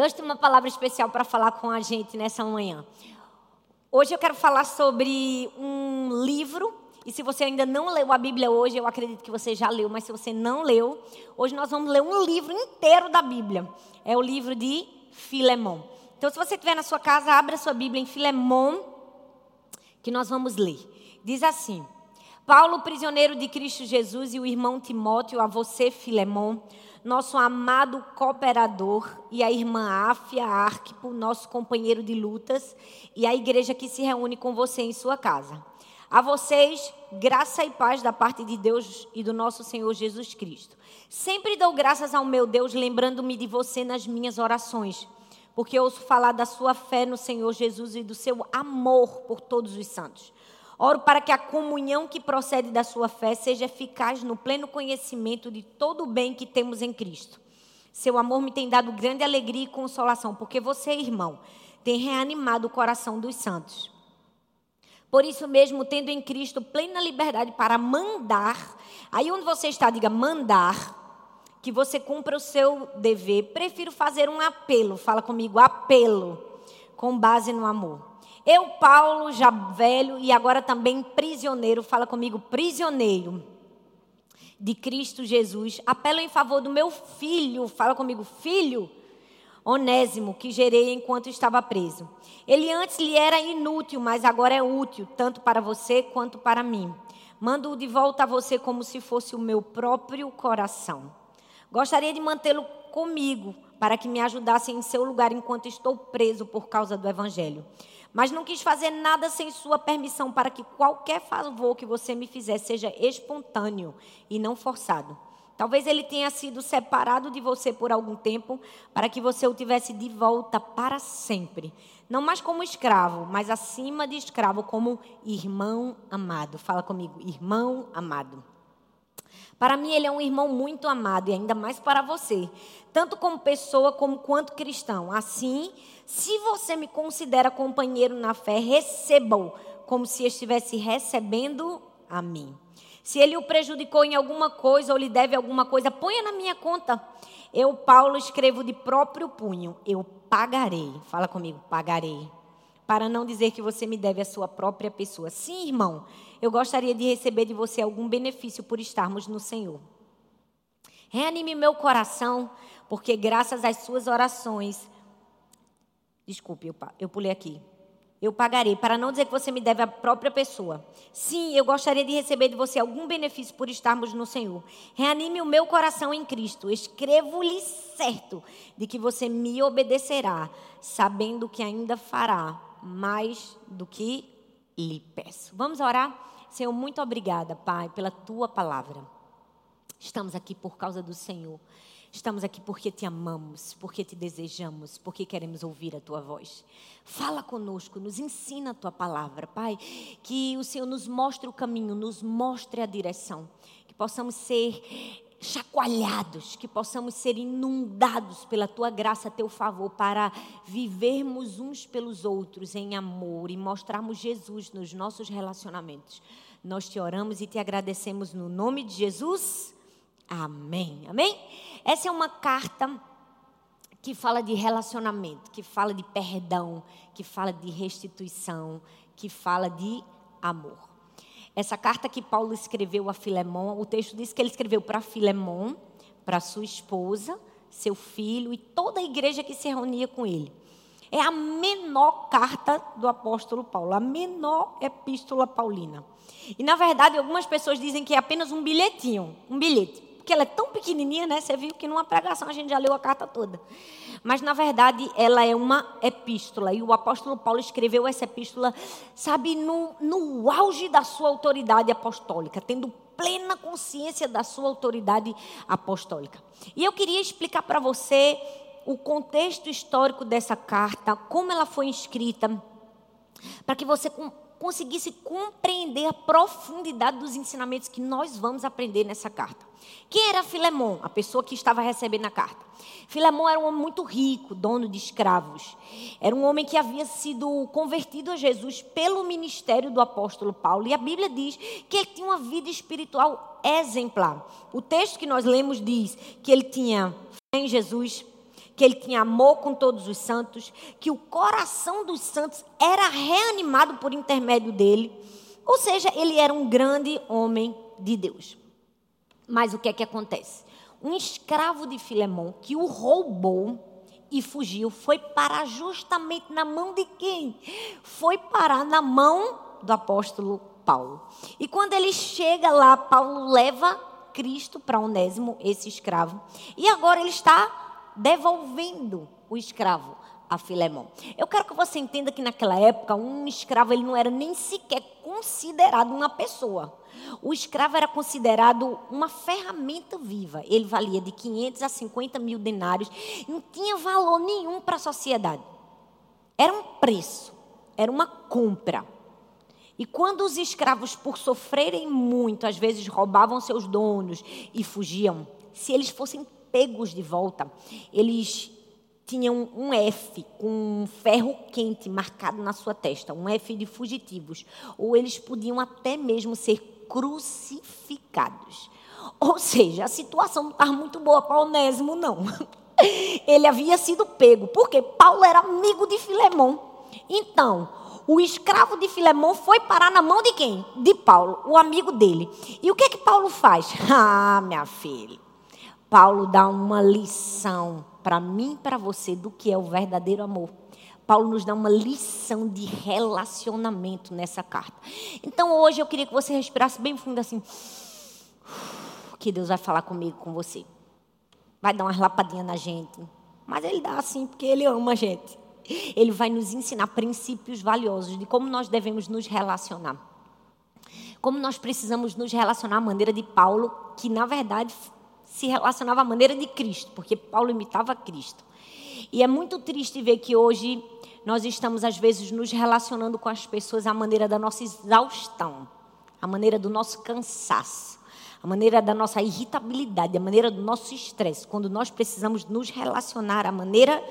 Deus tem uma palavra especial para falar com a gente nessa manhã. Hoje eu quero falar sobre um livro. E se você ainda não leu a Bíblia hoje, eu acredito que você já leu, mas se você não leu, hoje nós vamos ler um livro inteiro da Bíblia. É o livro de Filemão. Então, se você estiver na sua casa, abra sua Bíblia em Filemão, que nós vamos ler. Diz assim: Paulo, prisioneiro de Cristo Jesus, e o irmão Timóteo, a você, Filemão nosso amado cooperador, e a irmã Áfia Arquipo, nosso companheiro de lutas, e a igreja que se reúne com você em sua casa. A vocês, graça e paz da parte de Deus e do nosso Senhor Jesus Cristo. Sempre dou graças ao meu Deus, lembrando-me de você nas minhas orações, porque ouço falar da sua fé no Senhor Jesus e do seu amor por todos os santos. Oro para que a comunhão que procede da sua fé seja eficaz no pleno conhecimento de todo o bem que temos em Cristo. Seu amor me tem dado grande alegria e consolação, porque você, irmão, tem reanimado o coração dos santos. Por isso mesmo, tendo em Cristo plena liberdade para mandar, aí onde você está, diga mandar, que você cumpra o seu dever, prefiro fazer um apelo, fala comigo, apelo, com base no amor. Eu, Paulo, já velho e agora também prisioneiro, fala comigo, prisioneiro de Cristo Jesus, apelo em favor do meu filho, fala comigo, filho, Onésimo, que gerei enquanto estava preso. Ele antes lhe era inútil, mas agora é útil, tanto para você quanto para mim. Mando-o de volta a você como se fosse o meu próprio coração. Gostaria de mantê-lo comigo, para que me ajudasse em seu lugar enquanto estou preso por causa do Evangelho mas não quis fazer nada sem sua permissão, para que qualquer favor que você me fizer seja espontâneo e não forçado. Talvez ele tenha sido separado de você por algum tempo, para que você o tivesse de volta para sempre. Não mais como escravo, mas acima de escravo, como irmão amado. Fala comigo, irmão amado. Para mim, ele é um irmão muito amado, e ainda mais para você, tanto como pessoa como quanto cristão. Assim, se você me considera companheiro na fé, receba-o como se estivesse recebendo a mim. Se ele o prejudicou em alguma coisa ou lhe deve alguma coisa, ponha na minha conta. Eu, Paulo, escrevo de próprio punho. Eu pagarei. Fala comigo, pagarei. Para não dizer que você me deve a sua própria pessoa. Sim, irmão eu gostaria de receber de você algum benefício por estarmos no Senhor. Reanime meu coração, porque graças às suas orações. Desculpe, eu, eu pulei aqui. Eu pagarei, para não dizer que você me deve a própria pessoa. Sim, eu gostaria de receber de você algum benefício por estarmos no Senhor. Reanime o meu coração em Cristo. Escrevo-lhe certo de que você me obedecerá, sabendo que ainda fará mais do que lhe peço. Vamos orar? Senhor, muito obrigada, Pai, pela tua palavra. Estamos aqui por causa do Senhor. Estamos aqui porque te amamos, porque te desejamos, porque queremos ouvir a tua voz. Fala conosco, nos ensina a tua palavra, Pai. Que o Senhor nos mostre o caminho, nos mostre a direção. Que possamos ser chacoalhados, que possamos ser inundados pela tua graça, teu favor, para vivermos uns pelos outros em amor e mostrarmos Jesus nos nossos relacionamentos. Nós te oramos e te agradecemos no nome de Jesus. Amém. Amém? Essa é uma carta que fala de relacionamento, que fala de perdão, que fala de restituição, que fala de amor. Essa carta que Paulo escreveu a Filemão, o texto diz que ele escreveu para Filemão, para sua esposa, seu filho e toda a igreja que se reunia com ele. É a menor carta do apóstolo Paulo, a menor epístola paulina. E na verdade, algumas pessoas dizem que é apenas um bilhetinho, um bilhete porque ela é tão pequenininha, né? Você viu que numa pregação a gente já leu a carta toda. Mas, na verdade, ela é uma epístola. E o apóstolo Paulo escreveu essa epístola, sabe, no, no auge da sua autoridade apostólica, tendo plena consciência da sua autoridade apostólica. E eu queria explicar para você o contexto histórico dessa carta, como ela foi escrita, para que você conseguisse compreender a profundidade dos ensinamentos que nós vamos aprender nessa carta. Quem era Filemão, a pessoa que estava recebendo a carta? Filemão era um homem muito rico, dono de escravos. Era um homem que havia sido convertido a Jesus pelo ministério do apóstolo Paulo. E a Bíblia diz que ele tinha uma vida espiritual exemplar. O texto que nós lemos diz que ele tinha fé em Jesus, que ele tinha amor com todos os santos, que o coração dos santos era reanimado por intermédio dele. Ou seja, ele era um grande homem de Deus. Mas o que é que acontece? Um escravo de Filemão que o roubou e fugiu foi parar justamente na mão de quem? Foi parar na mão do apóstolo Paulo. E quando ele chega lá, Paulo leva Cristo para Onésimo, esse escravo, e agora ele está devolvendo o escravo a Filemão. Eu quero que você entenda que naquela época um escravo ele não era nem sequer considerado uma pessoa. O escravo era considerado uma ferramenta viva. Ele valia de 500 a 50 mil denários. Não tinha valor nenhum para a sociedade. Era um preço, era uma compra. E quando os escravos, por sofrerem muito, às vezes roubavam seus donos e fugiam, se eles fossem pegos de volta, eles tinham um F com um ferro quente marcado na sua testa, um F de fugitivos, ou eles podiam até mesmo ser crucificados. Ou seja, a situação não estava muito boa para Onésimo, não. Ele havia sido pego, porque Paulo era amigo de Filemão. Então, o escravo de Filemão foi parar na mão de quem? De Paulo, o amigo dele. E o que é que Paulo faz? Ah, minha filha. Paulo dá uma lição para mim e para você do que é o verdadeiro amor. Paulo nos dá uma lição de relacionamento nessa carta. Então hoje eu queria que você respirasse bem fundo assim. Que Deus vai falar comigo, com você. Vai dar umas lapadinhas na gente. Mas Ele dá assim porque Ele ama a gente. Ele vai nos ensinar princípios valiosos de como nós devemos nos relacionar. Como nós precisamos nos relacionar à maneira de Paulo, que na verdade se relacionava à maneira de Cristo, porque Paulo imitava Cristo. E é muito triste ver que hoje nós estamos, às vezes, nos relacionando com as pessoas à maneira da nossa exaustão, à maneira do nosso cansaço, à maneira da nossa irritabilidade, à maneira do nosso estresse, quando nós precisamos nos relacionar à maneira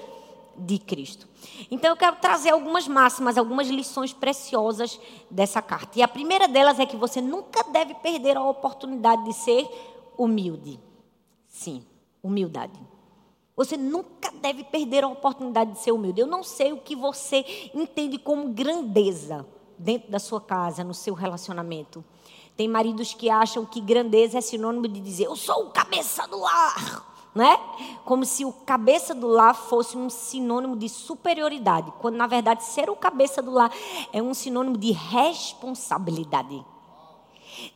de Cristo. Então eu quero trazer algumas máximas, algumas lições preciosas dessa carta. E a primeira delas é que você nunca deve perder a oportunidade de ser humilde. Sim, humildade. Você nunca deve perder a oportunidade de ser humilde. Eu não sei o que você entende como grandeza dentro da sua casa, no seu relacionamento. Tem maridos que acham que grandeza é sinônimo de dizer, eu sou o cabeça do lar. Né? Como se o cabeça do lar fosse um sinônimo de superioridade, quando na verdade ser o cabeça do lar é um sinônimo de responsabilidade.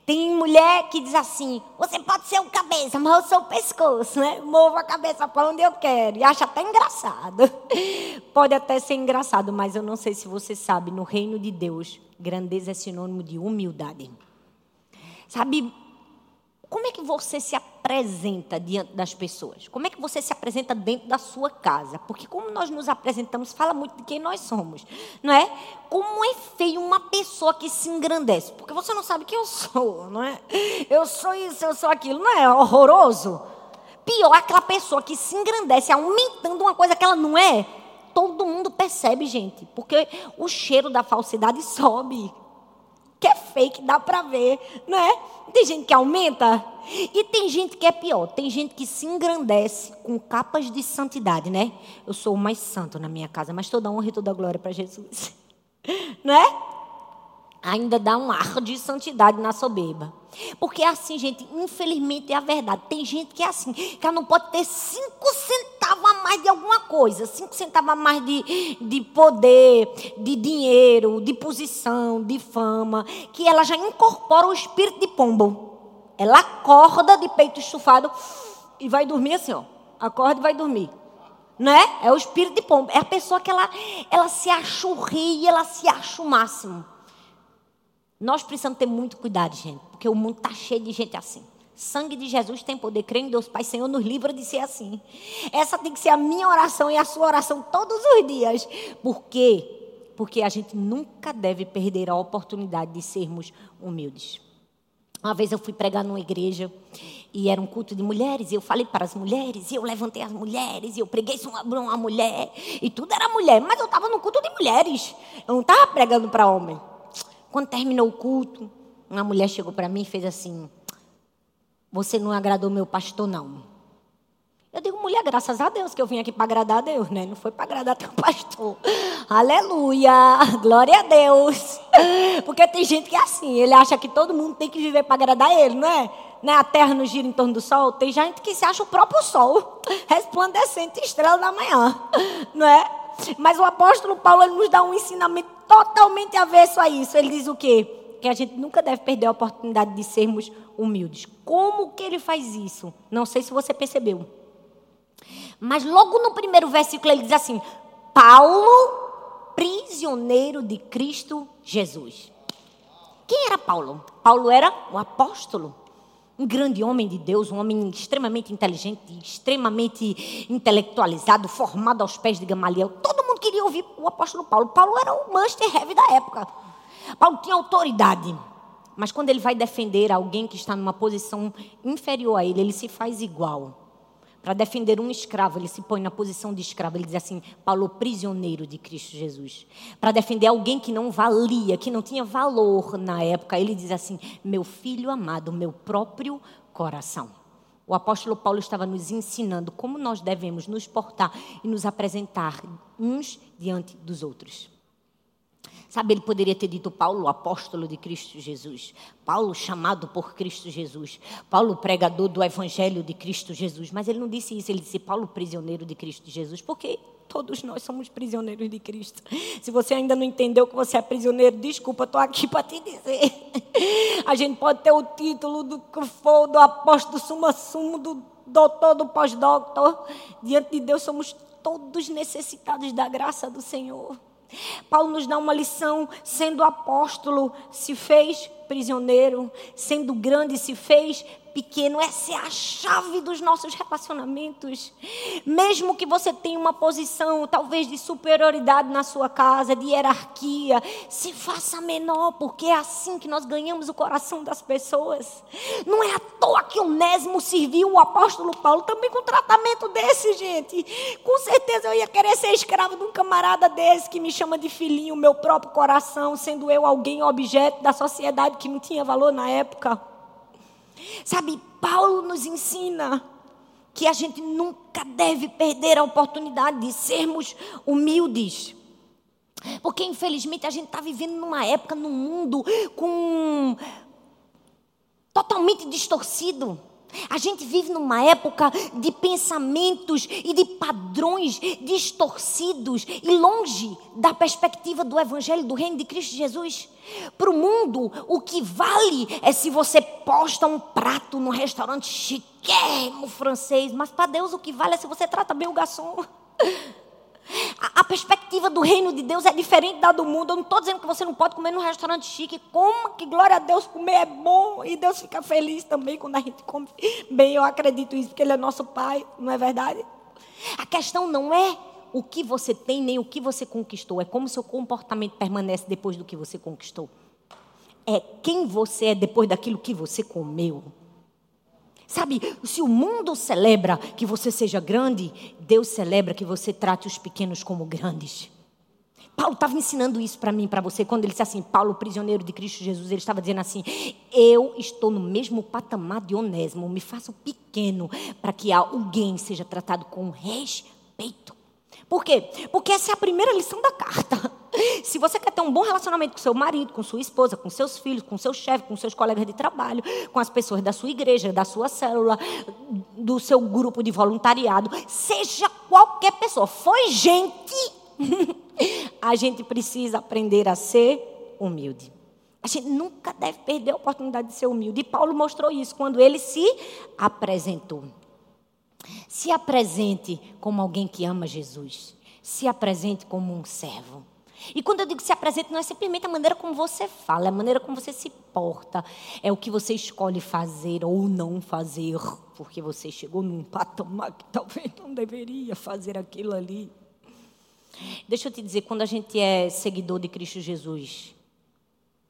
Tem mulher que diz assim: você pode ser o cabeça, mas eu sou o pescoço, né? Movo a cabeça para onde eu quero. E acha até engraçado. Pode até ser engraçado, mas eu não sei se você sabe, no reino de Deus, grandeza é sinônimo de humildade. Sabe, como é que você se apresenta diante das pessoas? Como é que você se apresenta dentro da sua casa? Porque como nós nos apresentamos, fala muito de quem nós somos, não é? Como é feio uma pessoa que se engrandece? Porque você não sabe quem eu sou, não é? Eu sou isso, eu sou aquilo, não é horroroso? Pior aquela pessoa que se engrandece aumentando uma coisa que ela não é. Todo mundo percebe, gente, porque o cheiro da falsidade sobe que é fake, dá para ver, não é? Tem gente que aumenta e tem gente que é pior. Tem gente que se engrandece com capas de santidade, né? Eu sou o mais santo na minha casa, mas toda honra e toda glória para Jesus. Não é? Ainda dá um ar de santidade na soberba. Porque é assim, gente, infelizmente é a verdade. Tem gente que é assim, que ela não pode ter cinco centavos a mais de alguma coisa, cinco centavos a mais de, de poder, de dinheiro, de posição, de fama, que ela já incorpora o espírito de pombo. Ela acorda de peito estufado e vai dormir assim, ó. Acorda e vai dormir. Né? É o espírito de pombo. É a pessoa que ela, ela se acha o rei, ela se acha o máximo. Nós precisamos ter muito cuidado, gente, porque o mundo está cheio de gente assim. Sangue de Jesus tem poder. Creio em Deus Pai, Senhor, nos livra de ser assim. Essa tem que ser a minha oração e a sua oração todos os dias. Por quê? Porque a gente nunca deve perder a oportunidade de sermos humildes. Uma vez eu fui pregar numa igreja e era um culto de mulheres, e eu falei para as mulheres, e eu levantei as mulheres, e eu preguei sobre uma mulher, e tudo era mulher, mas eu estava no culto de mulheres, eu não estava pregando para homem. Quando terminou o culto, uma mulher chegou para mim e fez assim: Você não agradou meu pastor, não. Eu digo, mulher, graças a Deus que eu vim aqui para agradar a Deus, né? Não foi para agradar teu pastor. Aleluia! Glória a Deus! Porque tem gente que é assim, ele acha que todo mundo tem que viver para agradar ele, não é? Né? A terra não gira em torno do sol. Tem gente que se acha o próprio sol, resplandecente estrela da manhã, não é? Mas o apóstolo Paulo nos dá um ensinamento totalmente avesso a isso. Ele diz o quê? Que a gente nunca deve perder a oportunidade de sermos humildes. Como que ele faz isso? Não sei se você percebeu. Mas logo no primeiro versículo ele diz assim: Paulo, prisioneiro de Cristo Jesus. Quem era Paulo? Paulo era o apóstolo. Um grande homem de Deus, um homem extremamente inteligente, extremamente intelectualizado, formado aos pés de Gamaliel. Todo mundo queria ouvir o apóstolo Paulo. Paulo era o master heavy da época. Paulo tinha autoridade. Mas quando ele vai defender alguém que está numa posição inferior a ele, ele se faz igual. Para defender um escravo, ele se põe na posição de escravo. Ele diz assim: Paulo, prisioneiro de Cristo Jesus. Para defender alguém que não valia, que não tinha valor na época, ele diz assim: Meu filho amado, meu próprio coração. O apóstolo Paulo estava nos ensinando como nós devemos nos portar e nos apresentar uns diante dos outros. Sabe, ele poderia ter dito Paulo, apóstolo de Cristo Jesus. Paulo, chamado por Cristo Jesus. Paulo, pregador do evangelho de Cristo Jesus. Mas ele não disse isso, ele disse Paulo, prisioneiro de Cristo Jesus. Porque todos nós somos prisioneiros de Cristo. Se você ainda não entendeu que você é prisioneiro, desculpa, estou aqui para te dizer. A gente pode ter o título do que for, do apóstolo suma sumo, do doutor, do pós-doutor. Diante de Deus somos todos necessitados da graça do Senhor. Paulo nos dá uma lição: sendo apóstolo, se fez prisioneiro, sendo grande, se fez pequeno. Essa é a chave dos nossos relacionamentos. Mesmo que você tenha uma posição, talvez, de superioridade na sua casa, de hierarquia, se faça menor, porque é assim que nós ganhamos o coração das pessoas. Não é à toa que Onésimo serviu o apóstolo Paulo também com tratamento desse, gente. Com certeza eu ia querer ser escravo de um camarada desse que me chama de filhinho, meu próprio coração, sendo eu alguém objeto da sociedade que não tinha valor na época. Sabe, Paulo nos ensina que a gente nunca deve perder a oportunidade de sermos humildes. Porque, infelizmente, a gente está vivendo numa época, num mundo com totalmente distorcido. A gente vive numa época de pensamentos e de padrões distorcidos e longe da perspectiva do Evangelho do Reino de Cristo Jesus. Para o mundo, o que vale é se você posta um prato num restaurante chiquérrimo francês, mas para Deus o que vale é se você trata bem o garçom. A, a, perspectiva do reino de Deus é diferente da do mundo. Eu não estou dizendo que você não pode comer num restaurante chique. Como que glória a Deus comer é bom e Deus fica feliz também quando a gente come bem. Eu acredito isso porque Ele é nosso Pai, não é verdade? A questão não é o que você tem nem o que você conquistou. É como seu comportamento permanece depois do que você conquistou. É quem você é depois daquilo que você comeu. Sabe, se o mundo celebra que você seja grande, Deus celebra que você trate os pequenos como grandes. Paulo estava ensinando isso para mim, para você, quando ele disse assim, Paulo, prisioneiro de Cristo Jesus, ele estava dizendo assim: Eu estou no mesmo patamar de Onésimo, me faço pequeno para que alguém seja tratado com respeito. Por quê? Porque essa é a primeira lição da carta. Se você quer ter um bom relacionamento com seu marido, com sua esposa, com seus filhos, com seu chefe, com seus colegas de trabalho, com as pessoas da sua igreja, da sua célula, do seu grupo de voluntariado, seja qualquer pessoa, foi gente, a gente precisa aprender a ser humilde. A gente nunca deve perder a oportunidade de ser humilde. E Paulo mostrou isso quando ele se apresentou. Se apresente como alguém que ama Jesus. Se apresente como um servo. E quando eu digo se apresente, não é simplesmente a maneira como você fala, é a maneira como você se porta. É o que você escolhe fazer ou não fazer, porque você chegou num patamar que talvez não deveria fazer aquilo ali. Deixa eu te dizer, quando a gente é seguidor de Cristo Jesus,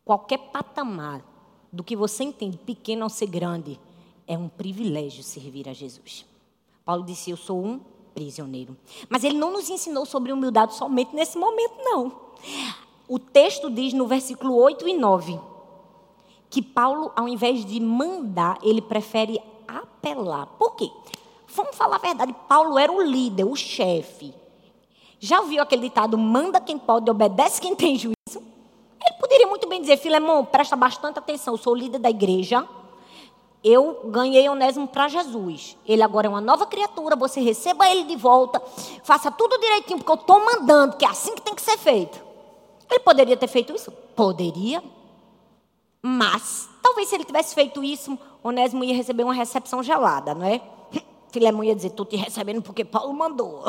qualquer patamar do que você entende, pequeno ou ser grande, é um privilégio servir a Jesus. Paulo disse: Eu sou um prisioneiro. Mas ele não nos ensinou sobre humildade somente nesse momento, não. O texto diz no versículo 8 e 9 que Paulo, ao invés de mandar, ele prefere apelar. Por quê? Vamos falar a verdade, Paulo era o líder, o chefe. Já ouviu aquele ditado, manda quem pode, obedece quem tem juízo? Ele poderia muito bem dizer, Filemão, presta bastante atenção, eu sou líder da igreja, eu ganhei Onésimo para Jesus. Ele agora é uma nova criatura, você receba ele de volta, faça tudo direitinho, porque eu estou mandando, que é assim que tem que ser feito. Ele poderia ter feito isso? Poderia. Mas, talvez se ele tivesse feito isso, Onésimo ia receber uma recepção gelada, não é? Filemão ia dizer, estou te recebendo porque Paulo mandou.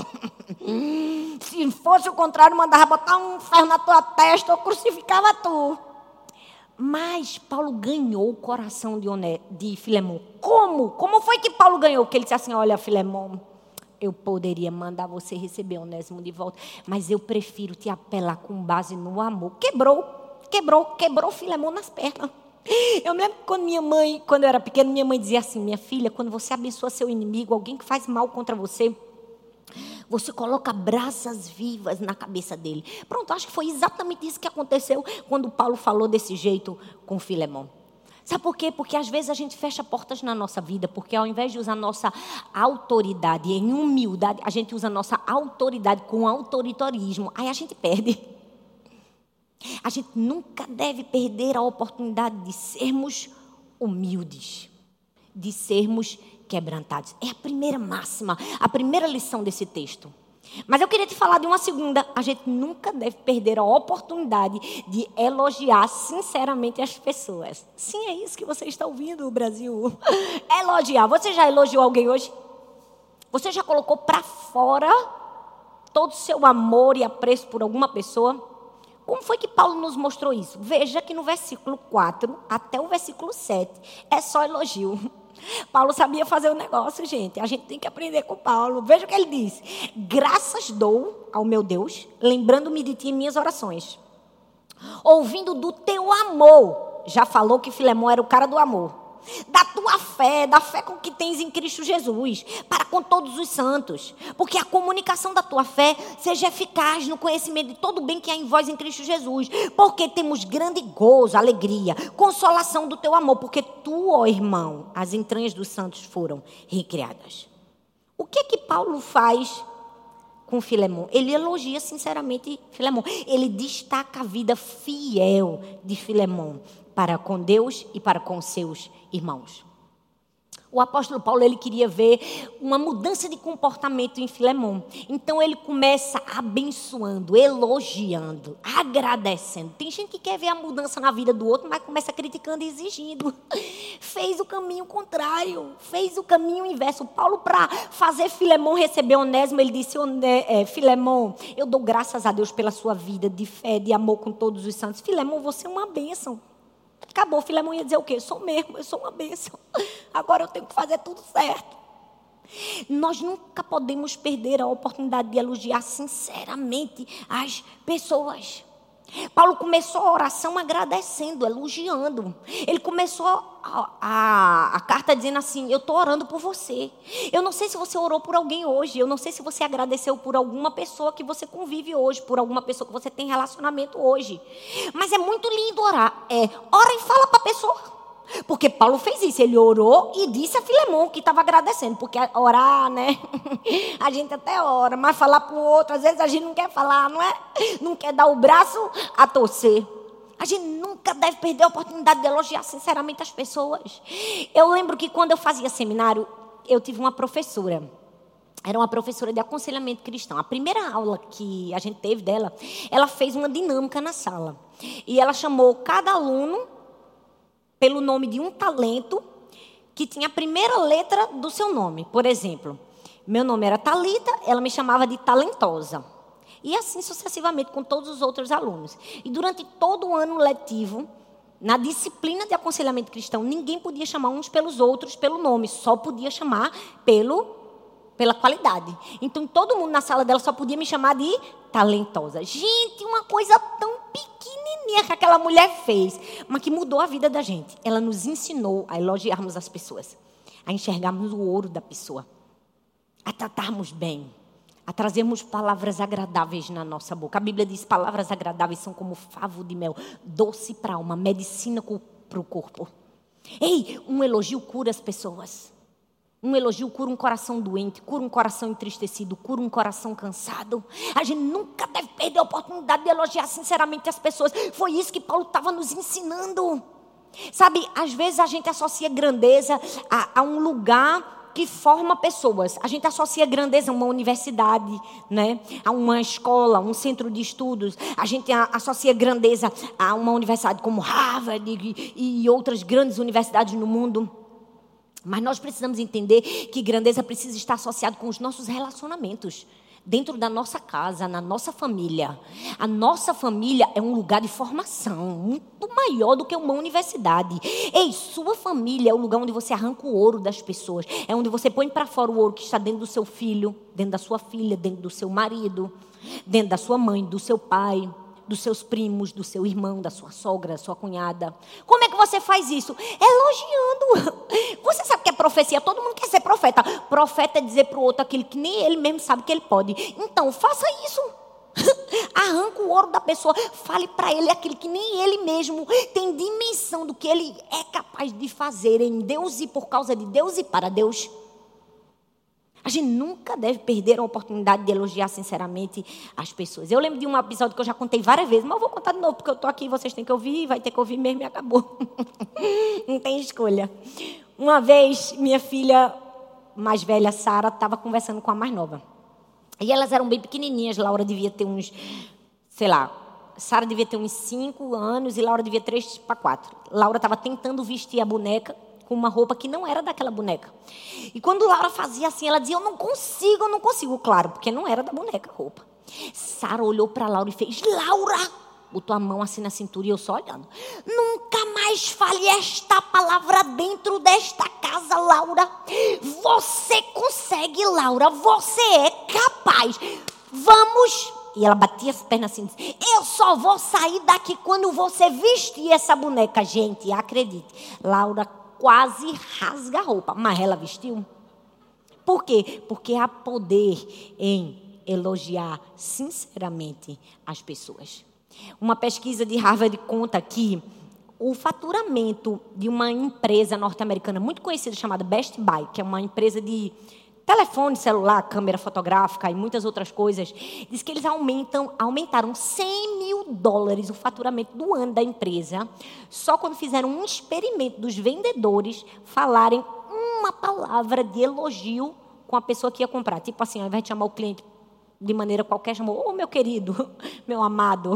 Se fosse o contrário, mandava botar um ferro na tua testa ou crucificava tu. Mas Paulo ganhou o coração de, Oné, de Filemão. Como? Como foi que Paulo ganhou? Que ele disse assim: Olha, Filemão, eu poderia mandar você receber Onésimo de volta, mas eu prefiro te apelar com base no amor. Quebrou, quebrou, quebrou Filemão nas pernas. Eu me lembro quando minha mãe, quando eu era pequena, minha mãe dizia assim: Minha filha, quando você abençoa seu inimigo, alguém que faz mal contra você, você coloca brasas vivas na cabeça dele. Pronto, acho que foi exatamente isso que aconteceu quando Paulo falou desse jeito com Filemão. Sabe por quê? Porque às vezes a gente fecha portas na nossa vida, porque ao invés de usar nossa autoridade em humildade, a gente usa nossa autoridade com autoritarismo. Aí a gente perde. A gente nunca deve perder a oportunidade de sermos humildes, de sermos quebrantados. É a primeira máxima, a primeira lição desse texto. Mas eu queria te falar de uma segunda. A gente nunca deve perder a oportunidade de elogiar sinceramente as pessoas. Sim, é isso que você está ouvindo, Brasil. Elogiar. Você já elogiou alguém hoje? Você já colocou para fora todo o seu amor e apreço por alguma pessoa? Como foi que Paulo nos mostrou isso? Veja que no versículo 4 até o versículo 7 é só elogio. Paulo sabia fazer o negócio, gente. A gente tem que aprender com Paulo. Veja o que ele diz: Graças dou ao meu Deus, lembrando-me de ti em minhas orações. Ouvindo do teu amor. Já falou que Filemão era o cara do amor da tua fé, da fé com que tens em Cristo Jesus, para com todos os santos, porque a comunicação da tua fé seja eficaz no conhecimento de todo o bem que há em vós em Cristo Jesus, porque temos grande gozo, alegria, consolação do teu amor, porque tu, ó irmão, as entranhas dos santos foram recriadas. O que é que Paulo faz com Filemão? Ele elogia sinceramente Filemão. Ele destaca a vida fiel de Filemão para com Deus e para com seus irmãos. O apóstolo Paulo ele queria ver uma mudança de comportamento em Filemão. Então ele começa abençoando, elogiando, agradecendo. Tem gente que quer ver a mudança na vida do outro, mas começa criticando e exigindo. Fez o caminho contrário, fez o caminho inverso. Paulo, para fazer Filemão receber Onésimo, ele disse: é, Filemão, eu dou graças a Deus pela sua vida de fé, de amor com todos os santos. Filemão, você é uma bênção. Acabou, Filemão ia dizer o quê? Eu sou mesmo, eu sou uma bênção. Agora eu tenho que fazer tudo certo. Nós nunca podemos perder a oportunidade de elogiar sinceramente as pessoas. Paulo começou a oração agradecendo, elogiando. Ele começou a, a, a carta dizendo assim: Eu estou orando por você. Eu não sei se você orou por alguém hoje. Eu não sei se você agradeceu por alguma pessoa que você convive hoje, por alguma pessoa que você tem relacionamento hoje. Mas é muito lindo orar. É, ora e fala para a pessoa. Porque Paulo fez isso, ele orou e disse a Filemão que estava agradecendo, porque orar, né? A gente até ora, mas falar para o outro, às vezes a gente não quer falar, não é? Não quer dar o braço a torcer. A gente nunca deve perder a oportunidade de elogiar sinceramente as pessoas. Eu lembro que quando eu fazia seminário, eu tive uma professora. Era uma professora de aconselhamento cristão. A primeira aula que a gente teve dela, ela fez uma dinâmica na sala. E ela chamou cada aluno pelo nome de um talento que tinha a primeira letra do seu nome. Por exemplo, meu nome era Talita, ela me chamava de talentosa. E assim sucessivamente com todos os outros alunos. E durante todo o ano letivo, na disciplina de aconselhamento cristão, ninguém podia chamar uns pelos outros pelo nome, só podia chamar pelo pela qualidade. Então todo mundo na sala dela só podia me chamar de talentosa. Gente, uma coisa tão pequenininha que aquela mulher fez, mas que mudou a vida da gente. Ela nos ensinou a elogiarmos as pessoas, a enxergarmos o ouro da pessoa, a tratarmos bem, a trazermos palavras agradáveis na nossa boca. A Bíblia diz: palavras agradáveis são como favo de mel, doce para a alma, medicina para o corpo. Ei, um elogio cura as pessoas. Um elogio cura um coração doente, cura um coração entristecido, cura um coração cansado. A gente nunca deve perder a oportunidade de elogiar sinceramente as pessoas. Foi isso que Paulo estava nos ensinando. Sabe, às vezes a gente associa grandeza a, a um lugar que forma pessoas. A gente associa grandeza a uma universidade, né? a uma escola, um centro de estudos. A gente associa grandeza a uma universidade como Harvard e, e outras grandes universidades no mundo. Mas nós precisamos entender que grandeza precisa estar associado com os nossos relacionamentos dentro da nossa casa, na nossa família. A nossa família é um lugar de formação muito maior do que uma universidade. Ei, sua família é o lugar onde você arranca o ouro das pessoas. É onde você põe para fora o ouro que está dentro do seu filho, dentro da sua filha, dentro do seu marido, dentro da sua mãe, do seu pai dos seus primos, do seu irmão, da sua sogra, da sua cunhada. Como é que você faz isso? Elogiando. Você sabe que é profecia, todo mundo quer ser profeta. Profeta é dizer para o outro aquilo que nem ele mesmo sabe que ele pode. Então, faça isso. Arranca o ouro da pessoa, fale para ele aquilo que nem ele mesmo tem dimensão do que ele é capaz de fazer em Deus e por causa de Deus e para Deus. A gente nunca deve perder a oportunidade de elogiar sinceramente as pessoas. Eu lembro de um episódio que eu já contei várias vezes, mas eu vou contar de novo, porque eu estou aqui, vocês têm que ouvir, vai ter que ouvir mesmo e acabou. Não tem escolha. Uma vez, minha filha mais velha, Sara, estava conversando com a mais nova. E elas eram bem pequenininhas. Laura devia ter uns, sei lá, Sara devia ter uns 5 anos e Laura devia ter 3 para 4. Laura estava tentando vestir a boneca com uma roupa que não era daquela boneca. E quando Laura fazia assim, ela dizia: Eu não consigo, eu não consigo. Claro, porque não era da boneca a roupa. Sara olhou para Laura e fez: Laura! Botou a mão assim na cintura e eu só olhando. Nunca mais fale esta palavra dentro desta casa, Laura. Você consegue, Laura. Você é capaz. Vamos e ela batia as pernas assim, eu só vou sair daqui quando você vestir essa boneca. Gente, acredite, Laura quase rasga a roupa, mas ela vestiu. Por quê? Porque há poder em elogiar sinceramente as pessoas. Uma pesquisa de Harvard conta que o faturamento de uma empresa norte-americana muito conhecida chamada Best Buy, que é uma empresa de telefone celular, câmera fotográfica e muitas outras coisas, diz que eles aumentam, aumentaram 100 mil dólares o faturamento do ano da empresa, só quando fizeram um experimento dos vendedores falarem uma palavra de elogio com a pessoa que ia comprar. Tipo assim, ao invés de chamar o cliente de maneira qualquer, chamou, oh, meu querido, meu amado.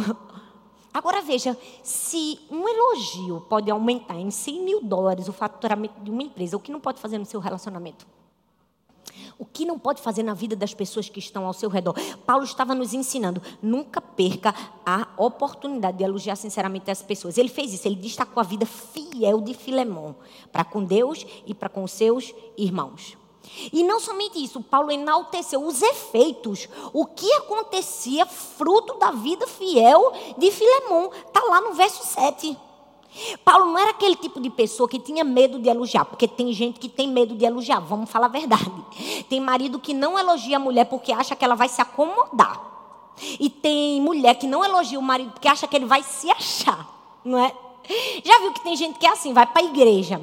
Agora veja, se um elogio pode aumentar em 100 mil dólares o faturamento de uma empresa, o que não pode fazer no seu relacionamento? O que não pode fazer na vida das pessoas que estão ao seu redor? Paulo estava nos ensinando: nunca perca a oportunidade de elogiar sinceramente as pessoas. Ele fez isso, ele destacou a vida fiel de Filemão para com Deus e para com seus irmãos. E não somente isso, Paulo enalteceu os efeitos, o que acontecia fruto da vida fiel de Filemão. Está lá no verso 7. Paulo não era aquele tipo de pessoa que tinha medo de elogiar, porque tem gente que tem medo de elogiar, vamos falar a verdade. Tem marido que não elogia a mulher porque acha que ela vai se acomodar. E tem mulher que não elogia o marido porque acha que ele vai se achar, não é? Já viu que tem gente que é assim, vai para a igreja.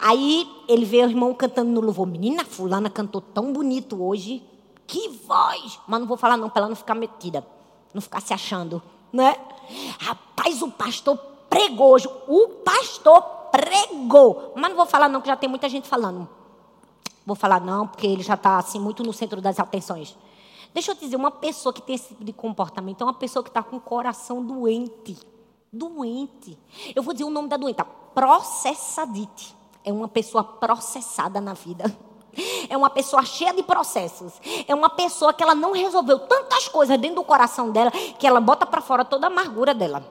Aí ele vê o irmão cantando no louvor. Menina, fulana cantou tão bonito hoje. Que voz! Mas não vou falar não, para ela não ficar metida. Não ficar se achando, né? Rapaz, o pastor pregou hoje. O pastor pregou. Mas não vou falar não, que já tem muita gente falando. Vou falar não, porque ele já está assim muito no centro das atenções. Deixa eu te dizer, uma pessoa que tem esse tipo de comportamento é uma pessoa que está com o coração doente. Doente. Eu vou dizer o nome da doente. Processadite. É uma pessoa processada na vida. É uma pessoa cheia de processos. É uma pessoa que ela não resolveu tantas coisas dentro do coração dela que ela bota para fora toda a amargura dela.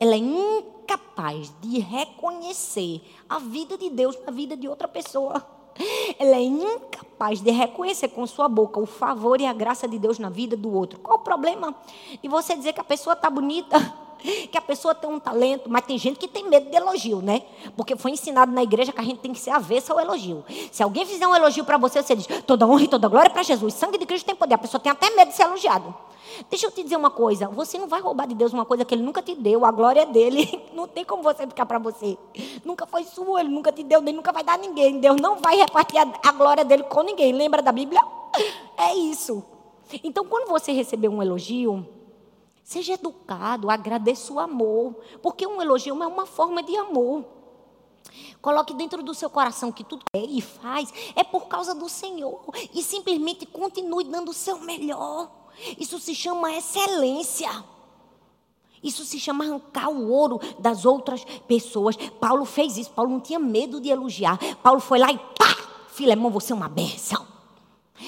Ela é incapaz de reconhecer a vida de Deus na vida de outra pessoa. Ela é incapaz de reconhecer com sua boca o favor e a graça de Deus na vida do outro. Qual o problema de você dizer que a pessoa está bonita? Que a pessoa tem um talento, mas tem gente que tem medo de elogio, né? Porque foi ensinado na igreja que a gente tem que ser avessa ao elogio. Se alguém fizer um elogio para você, você diz: toda honra e toda glória para Jesus. Sangue de Cristo tem poder. A pessoa tem até medo de ser elogiado. Deixa eu te dizer uma coisa: você não vai roubar de Deus uma coisa que Ele nunca te deu, a glória é dele. Não tem como você ficar para você. Nunca foi sua, Ele nunca te deu, Ele nunca vai dar a ninguém. Deus não vai repartir a, a glória dele com ninguém. Lembra da Bíblia? É isso. Então, quando você receber um elogio, seja educado, agradeça o amor, porque um elogio é uma forma de amor. Coloque dentro do seu coração que tudo é e faz é por causa do Senhor e simplesmente continue dando o seu melhor. Isso se chama excelência. Isso se chama arrancar o ouro das outras pessoas. Paulo fez isso. Paulo não tinha medo de elogiar. Paulo foi lá e pá! Filemão, você é uma benção.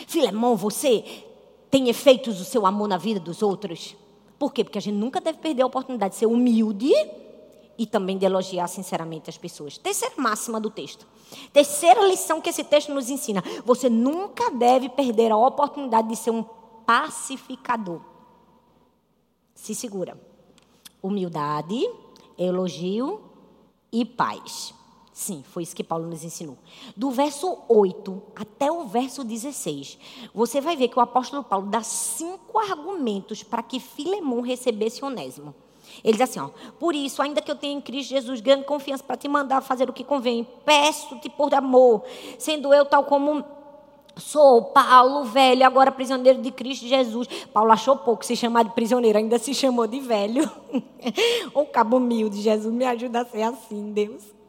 Filemão, você tem efeitos do seu amor na vida dos outros. Por quê? Porque a gente nunca deve perder a oportunidade de ser humilde e também de elogiar sinceramente as pessoas. Terceira máxima do texto. Terceira lição que esse texto nos ensina: você nunca deve perder a oportunidade de ser um pacificador. Se segura. Humildade, elogio e paz. Sim, foi isso que Paulo nos ensinou. Do verso 8 até o verso 16, você vai ver que o apóstolo Paulo dá cinco argumentos para que Filemão recebesse Onésimo. Ele diz assim: ó, por isso, ainda que eu tenha em Cristo Jesus grande confiança para te mandar fazer o que convém, peço-te por amor, sendo eu tal como Sou Paulo, velho, agora prisioneiro de Cristo Jesus. Paulo achou pouco se chamar de prisioneiro, ainda se chamou de velho. o cabo humilde, Jesus, me ajuda a ser assim, Deus.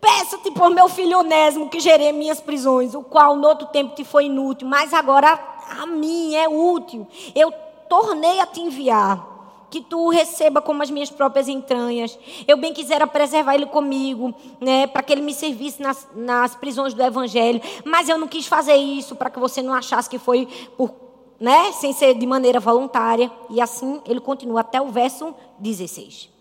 Peço-te por meu filho Onésimo, que gerei minhas prisões, o qual no outro tempo te foi inútil, mas agora a mim é útil. Eu tornei a te enviar que tu receba como as minhas próprias entranhas. Eu bem quisera preservar ele comigo, né, para que ele me servisse nas, nas prisões do evangelho, mas eu não quis fazer isso para que você não achasse que foi por, né, sem ser de maneira voluntária. E assim ele continua até o verso 16.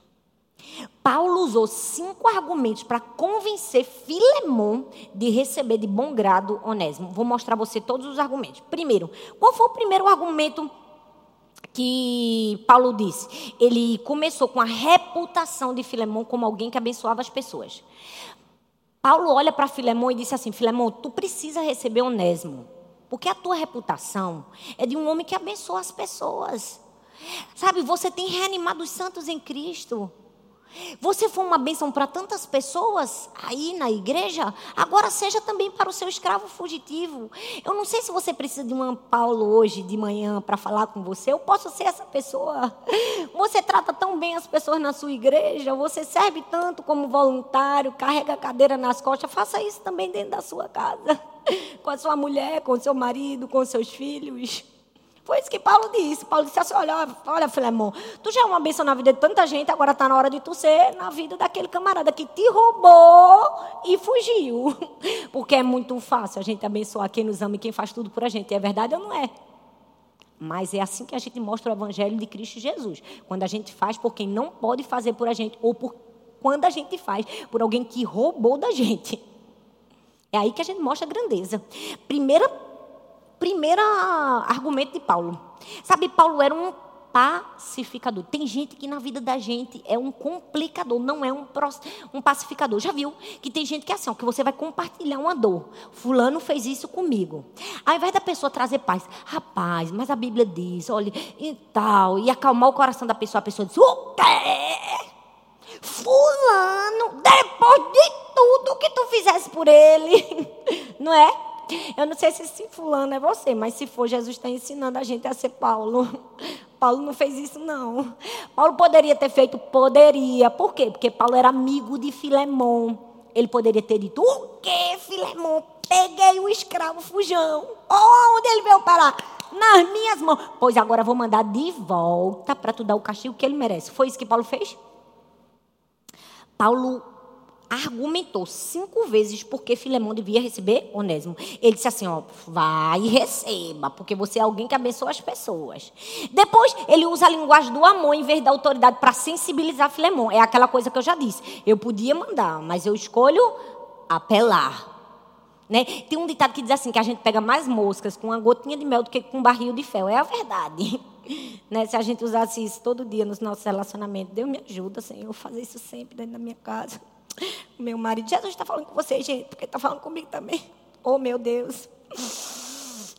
Paulo usou cinco argumentos para convencer Filemon de receber de bom grado Onésimo. Vou mostrar a você todos os argumentos. Primeiro, qual foi o primeiro argumento que Paulo disse. Ele começou com a reputação de Filemão como alguém que abençoava as pessoas. Paulo olha para Filemão e disse assim: Filemão, tu precisa receber Onésimo, porque a tua reputação é de um homem que abençoa as pessoas. Sabe, você tem reanimado os santos em Cristo. Você foi uma bênção para tantas pessoas aí na igreja, agora seja também para o seu escravo fugitivo. Eu não sei se você precisa de um Paulo hoje de manhã para falar com você. Eu posso ser essa pessoa. Você trata tão bem as pessoas na sua igreja, você serve tanto como voluntário, carrega a cadeira nas costas. Faça isso também dentro da sua casa, com a sua mulher, com o seu marido, com os seus filhos. Foi isso que Paulo disse. Paulo disse assim: olha, olha, Filemão, tu já é uma bênção na vida de tanta gente, agora está na hora de tu ser na vida daquele camarada que te roubou e fugiu. Porque é muito fácil a gente abençoar quem nos ama e quem faz tudo por a gente. É verdade ou não é? Mas é assim que a gente mostra o evangelho de Cristo Jesus. Quando a gente faz por quem não pode fazer por a gente, ou por quando a gente faz por alguém que roubou da gente. É aí que a gente mostra a grandeza. Primeira primeiro argumento de Paulo. Sabe, Paulo era um pacificador. Tem gente que na vida da gente é um complicador, não é um, um pacificador. Já viu? Que tem gente que é assim, ó, que você vai compartilhar uma dor. Fulano fez isso comigo. Ao invés da pessoa trazer paz, rapaz, mas a Bíblia diz, olha, e tal, e acalmar o coração da pessoa, a pessoa diz, o quê? Fulano, depois de tudo que tu fizesse por ele, não é? Eu não sei se esse fulano é você, mas se for, Jesus está ensinando a gente a ser Paulo. Paulo não fez isso, não. Paulo poderia ter feito? Poderia. Por quê? Porque Paulo era amigo de Filemão. Ele poderia ter dito: O quê, Filemão? Peguei o escravo fujão. Oh, onde ele veio parar? Nas minhas mãos. Pois agora vou mandar de volta para tu dar o castigo que ele merece. Foi isso que Paulo fez? Paulo argumentou cinco vezes porque Filemão devia receber Onésimo. Ele disse assim: ó, vai e receba, porque você é alguém que abençoa as pessoas. Depois, ele usa a linguagem do amor em vez da autoridade para sensibilizar Filemão. É aquela coisa que eu já disse. Eu podia mandar, mas eu escolho apelar. Né? Tem um ditado que diz assim: que a gente pega mais moscas com uma gotinha de mel do que com um barril de fel. É a verdade. Né? Se a gente usasse isso todo dia nos nossos relacionamentos, Deus me ajuda, Senhor, fazer isso sempre dentro da minha casa. Meu marido, Jesus está falando com você, gente, porque está falando comigo também. Oh, meu Deus.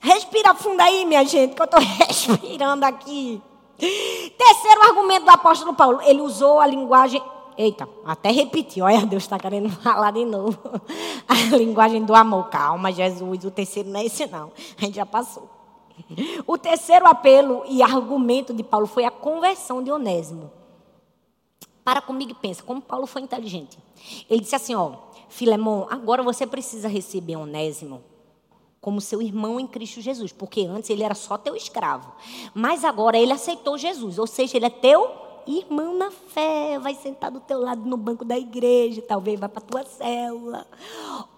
Respira fundo aí, minha gente, que eu estou respirando aqui. Terceiro argumento do apóstolo Paulo, ele usou a linguagem. Eita, até repetiu, olha, Deus está querendo falar de novo. A linguagem do amor. Calma, Jesus, o terceiro não é esse, não. A gente já passou. O terceiro apelo e argumento de Paulo foi a conversão de Onésimo. Para comigo e pensa, como Paulo foi inteligente. Ele disse assim: ó, Filemão, agora você precisa receber Onésimo como seu irmão em Cristo Jesus, porque antes ele era só teu escravo. Mas agora ele aceitou Jesus, ou seja, ele é teu irmão na fé, vai sentar do teu lado no banco da igreja, talvez vá para tua célula.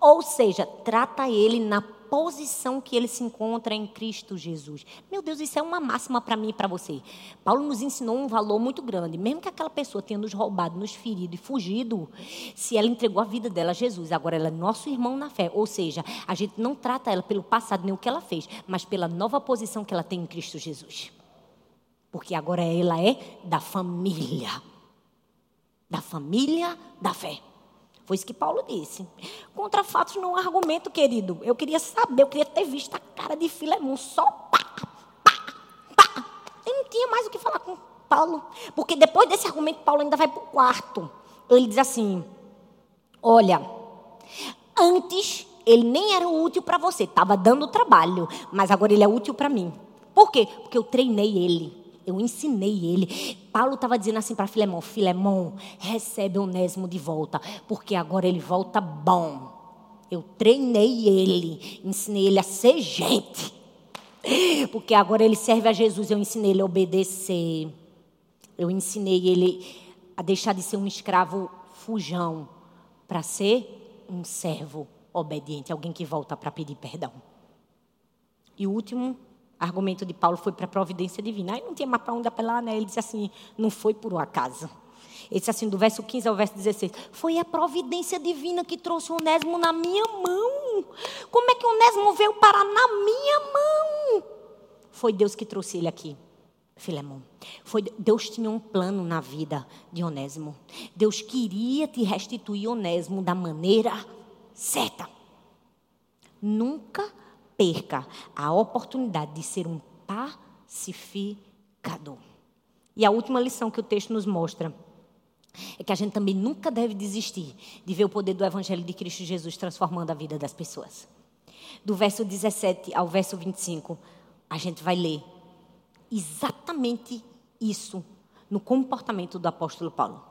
Ou seja, trata ele na posição que ele se encontra em Cristo Jesus. Meu Deus, isso é uma máxima para mim e para você. Paulo nos ensinou um valor muito grande. Mesmo que aquela pessoa tenha nos roubado, nos ferido e fugido, se ela entregou a vida dela a Jesus, agora ela é nosso irmão na fé. Ou seja, a gente não trata ela pelo passado nem o que ela fez, mas pela nova posição que ela tem em Cristo Jesus. Porque agora ela é da família. Da família da fé. Foi isso que Paulo disse. Contra fatos não há argumento, querido. Eu queria saber, eu queria ter visto a cara de Filemão só pá, pá, pá. Eu não tinha mais o que falar com Paulo. Porque depois desse argumento, Paulo ainda vai para o quarto. Ele diz assim: Olha, antes ele nem era útil para você, estava dando trabalho, mas agora ele é útil para mim. Por quê? Porque eu treinei ele eu ensinei ele. Paulo estava dizendo assim para Filemão: Filemão, recebe Onésimo de volta, porque agora ele volta bom. Eu treinei ele, ensinei ele a ser gente. Porque agora ele serve a Jesus, eu ensinei ele a obedecer. Eu ensinei ele a deixar de ser um escravo fujão para ser um servo obediente, alguém que volta para pedir perdão. E o último argumento de Paulo foi para a providência divina. Aí não tinha mais para onde apelar, né? Ele disse assim: não foi por um acaso. Ele disse assim, do verso 15 ao verso 16: Foi a providência divina que trouxe o Onésimo na minha mão. Como é que o Onésimo veio parar na minha mão? Foi Deus que trouxe ele aqui. Filemão. Foi, Deus tinha um plano na vida de Onésimo. Deus queria te restituir Onésimo da maneira certa. Nunca perca a oportunidade de ser um pacificador. E a última lição que o texto nos mostra é que a gente também nunca deve desistir de ver o poder do Evangelho de Cristo Jesus transformando a vida das pessoas. Do verso 17 ao verso 25, a gente vai ler exatamente isso no comportamento do apóstolo Paulo.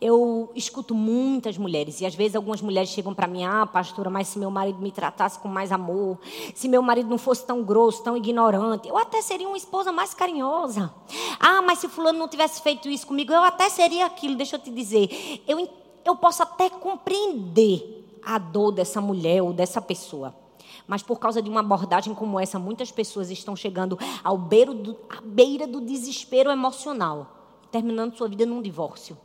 Eu escuto muitas mulheres, e às vezes algumas mulheres chegam para mim, ah, pastora, mas se meu marido me tratasse com mais amor, se meu marido não fosse tão grosso, tão ignorante, eu até seria uma esposa mais carinhosa. Ah, mas se fulano não tivesse feito isso comigo, eu até seria aquilo. Deixa eu te dizer, eu, eu posso até compreender a dor dessa mulher ou dessa pessoa. Mas por causa de uma abordagem como essa, muitas pessoas estão chegando ao beira do, à beira do desespero emocional terminando sua vida num divórcio.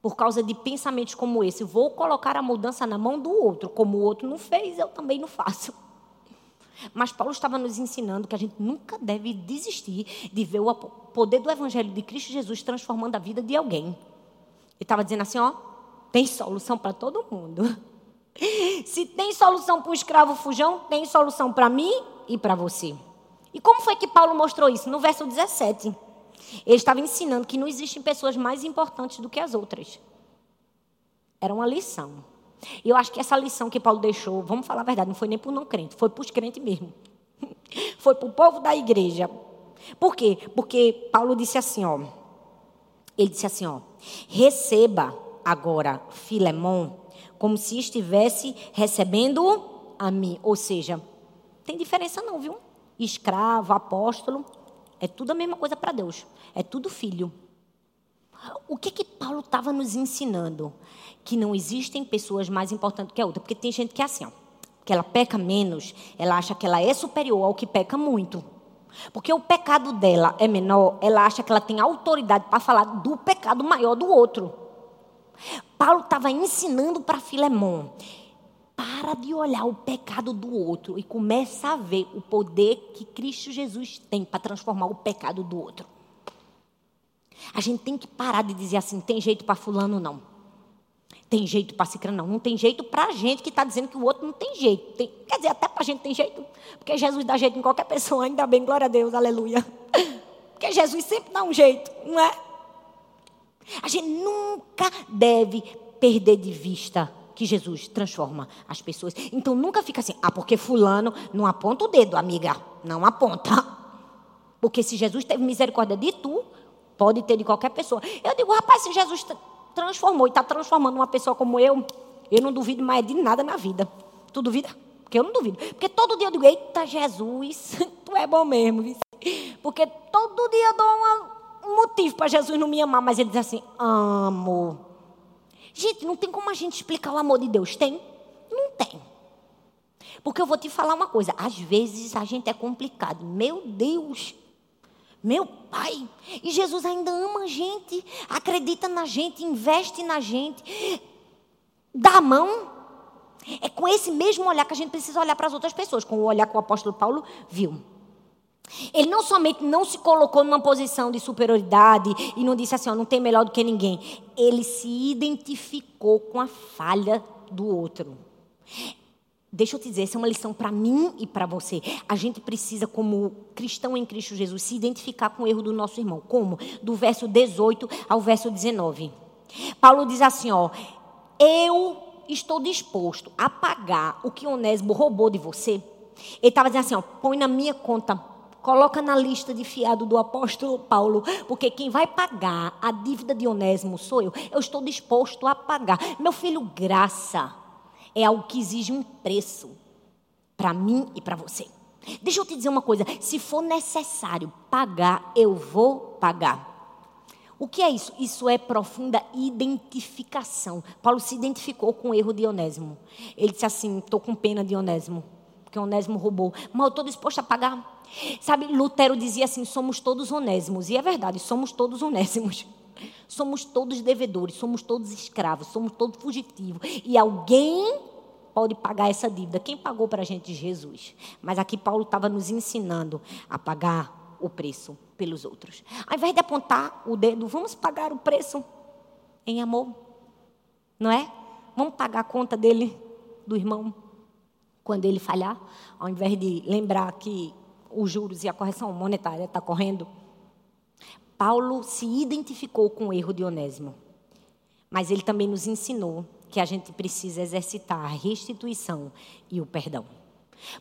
Por causa de pensamentos como esse, vou colocar a mudança na mão do outro, como o outro não fez, eu também não faço. Mas Paulo estava nos ensinando que a gente nunca deve desistir de ver o poder do Evangelho de Cristo Jesus transformando a vida de alguém. Ele estava dizendo assim: ó, tem solução para todo mundo. Se tem solução para o escravo fujão, tem solução para mim e para você. E como foi que Paulo mostrou isso? No verso 17. Ele estava ensinando que não existem pessoas mais importantes do que as outras. Era uma lição. E eu acho que essa lição que Paulo deixou, vamos falar a verdade, não foi nem para o não crente, foi para os crentes mesmo. Foi para o povo da igreja. Por quê? Porque Paulo disse assim, ó. Ele disse assim, ó. Receba agora Filemão como se estivesse recebendo a mim. Ou seja, tem diferença não, viu? Escravo, apóstolo, é tudo a mesma coisa para Deus. É tudo filho. O que que Paulo estava nos ensinando? Que não existem pessoas mais importantes que a outra. Porque tem gente que é assim, ó, que ela peca menos, ela acha que ela é superior ao que peca muito. Porque o pecado dela é menor, ela acha que ela tem autoridade para falar do pecado maior do outro. Paulo estava ensinando para Filemão para de olhar o pecado do outro e começa a ver o poder que Cristo Jesus tem para transformar o pecado do outro. A gente tem que parar de dizer assim: tem jeito para Fulano, não. Tem jeito para cicrano, não. Não tem jeito para a gente que está dizendo que o outro não tem jeito. Tem, quer dizer, até para a gente tem jeito. Porque Jesus dá jeito em qualquer pessoa, ainda bem, glória a Deus, aleluia. Porque Jesus sempre dá um jeito, não é? A gente nunca deve perder de vista que Jesus transforma as pessoas. Então nunca fica assim, ah, porque fulano não aponta o dedo, amiga. Não aponta. Porque se Jesus teve misericórdia de tu, pode ter de qualquer pessoa. Eu digo, rapaz, se Jesus transformou e está transformando uma pessoa como eu, eu não duvido mais de nada na vida. Tu duvida? Porque eu não duvido. Porque todo dia eu digo, eita Jesus, tu é bom mesmo. Porque todo dia eu dou uma, um motivo para Jesus não me amar, mas ele diz assim, amo. Gente, não tem como a gente explicar o amor de Deus. Tem? Não tem. Porque eu vou te falar uma coisa. Às vezes a gente é complicado. Meu Deus. Meu Pai. E Jesus ainda ama a gente. Acredita na gente. Investe na gente. Dá a mão. É com esse mesmo olhar que a gente precisa olhar para as outras pessoas. Com o olhar que o apóstolo Paulo viu. Ele não somente não se colocou numa posição de superioridade e não disse assim, ó, não tem melhor do que ninguém. Ele se identificou com a falha do outro. Deixa eu te dizer, essa é uma lição para mim e para você. A gente precisa, como cristão em Cristo Jesus, se identificar com o erro do nosso irmão. Como? Do verso 18 ao verso 19. Paulo diz assim, ó, eu estou disposto a pagar o que Onésimo roubou de você. Ele estava dizendo assim, ó, põe na minha conta Coloca na lista de fiado do apóstolo Paulo, porque quem vai pagar a dívida de Onésimo sou eu. Eu estou disposto a pagar. Meu filho, graça é algo que exige um preço para mim e para você. Deixa eu te dizer uma coisa: se for necessário pagar, eu vou pagar. O que é isso? Isso é profunda identificação. Paulo se identificou com o erro de Onésimo. Ele disse assim: estou com pena de Onésimo, porque Onésimo roubou, mas eu estou disposto a pagar. Sabe, Lutero dizia assim: somos todos onésimos. E é verdade, somos todos onésimos. Somos todos devedores, somos todos escravos, somos todos fugitivos. E alguém pode pagar essa dívida. Quem pagou para a gente? Jesus. Mas aqui Paulo estava nos ensinando a pagar o preço pelos outros. Ao invés de apontar o dedo, vamos pagar o preço em amor. Não é? Vamos pagar a conta dele, do irmão, quando ele falhar, ao invés de lembrar que os juros e a correção monetária está correndo. Paulo se identificou com o erro de Onésimo, mas ele também nos ensinou que a gente precisa exercitar a restituição e o perdão.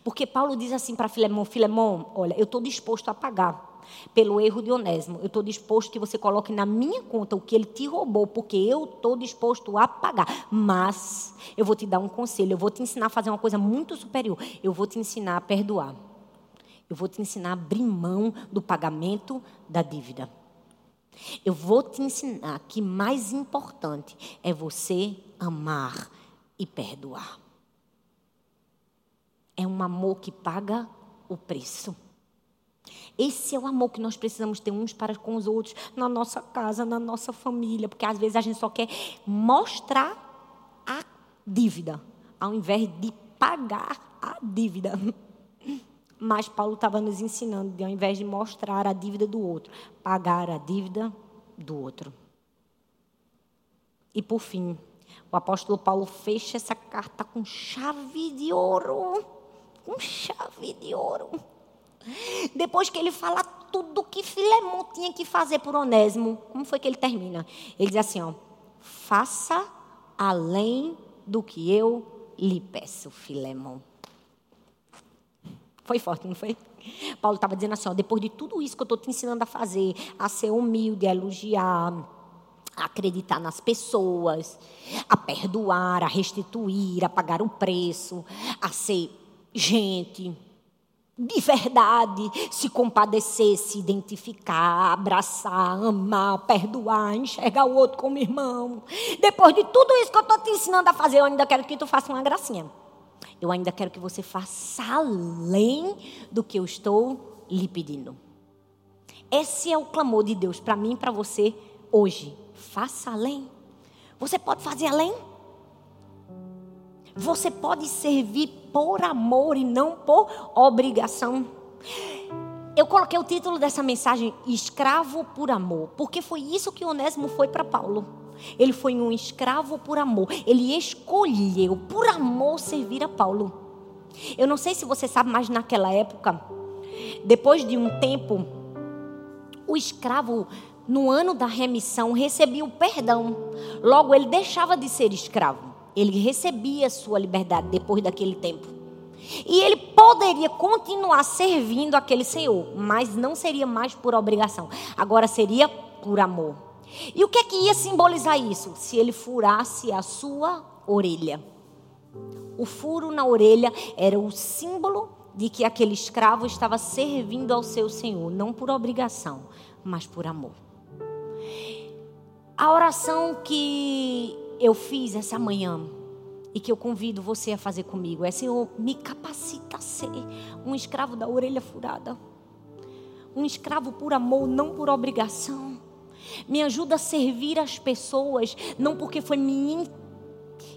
Porque Paulo diz assim para Filemão: Filemão, olha, eu estou disposto a pagar pelo erro de Onésimo. Eu estou disposto que você coloque na minha conta o que ele te roubou, porque eu estou disposto a pagar. Mas eu vou te dar um conselho, eu vou te ensinar a fazer uma coisa muito superior. Eu vou te ensinar a perdoar. Eu vou te ensinar a abrir mão do pagamento da dívida. Eu vou te ensinar que mais importante é você amar e perdoar. É um amor que paga o preço. Esse é o amor que nós precisamos ter uns para com os outros, na nossa casa, na nossa família, porque às vezes a gente só quer mostrar a dívida, ao invés de pagar a dívida. Mas Paulo estava nos ensinando, de, ao invés de mostrar a dívida do outro, pagar a dívida do outro. E por fim, o apóstolo Paulo fecha essa carta com chave de ouro. Com chave de ouro. Depois que ele fala tudo que Filemão tinha que fazer por Onésimo, como foi que ele termina? Ele diz assim: ó, faça além do que eu lhe peço, Filemão. Foi forte, não foi? Paulo estava dizendo assim: ó, depois de tudo isso que eu estou te ensinando a fazer, a ser humilde, a elogiar, a acreditar nas pessoas, a perdoar, a restituir, a pagar o preço, a ser gente de verdade, se compadecer, se identificar, abraçar, amar, perdoar, enxergar o outro como irmão. Depois de tudo isso que eu estou te ensinando a fazer, eu ainda quero que tu faça uma gracinha eu ainda quero que você faça além do que eu estou lhe pedindo. Esse é o clamor de Deus para mim e para você hoje. Faça além. Você pode fazer além? Você pode servir por amor e não por obrigação. Eu coloquei o título dessa mensagem Escravo por Amor, porque foi isso que Onésimo foi para Paulo. Ele foi um escravo por amor. Ele escolheu por amor servir a Paulo. Eu não sei se você sabe, mas naquela época, depois de um tempo, o escravo, no ano da remissão, recebia o perdão. Logo, ele deixava de ser escravo. Ele recebia sua liberdade depois daquele tempo. E ele poderia continuar servindo aquele senhor, mas não seria mais por obrigação. Agora seria por amor. E o que é que ia simbolizar isso? Se ele furasse a sua orelha. O furo na orelha era o símbolo de que aquele escravo estava servindo ao seu senhor, não por obrigação, mas por amor. A oração que eu fiz essa manhã e que eu convido você a fazer comigo é: Senhor, me capacita a ser um escravo da orelha furada. Um escravo por amor, não por obrigação. Me ajuda a servir as pessoas, não porque foi me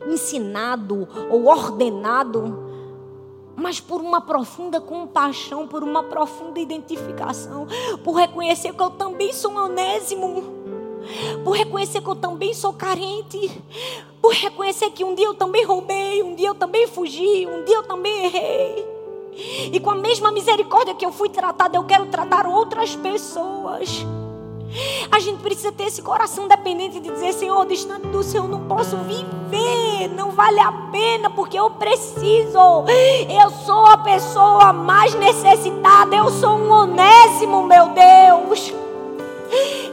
ensinado ou ordenado, mas por uma profunda compaixão, por uma profunda identificação, por reconhecer que eu também sou um onésimo, por reconhecer que eu também sou carente, por reconhecer que um dia eu também roubei, um dia eu também fugi, um dia eu também errei. E com a mesma misericórdia que eu fui tratada, eu quero tratar outras pessoas. A gente precisa ter esse coração dependente de dizer: Senhor, distante do Senhor não posso viver, não vale a pena, porque eu preciso. Eu sou a pessoa mais necessitada, eu sou um onésimo, meu Deus.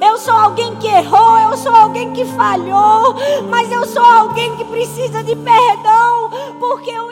Eu sou alguém que errou, eu sou alguém que falhou, mas eu sou alguém que precisa de perdão, porque eu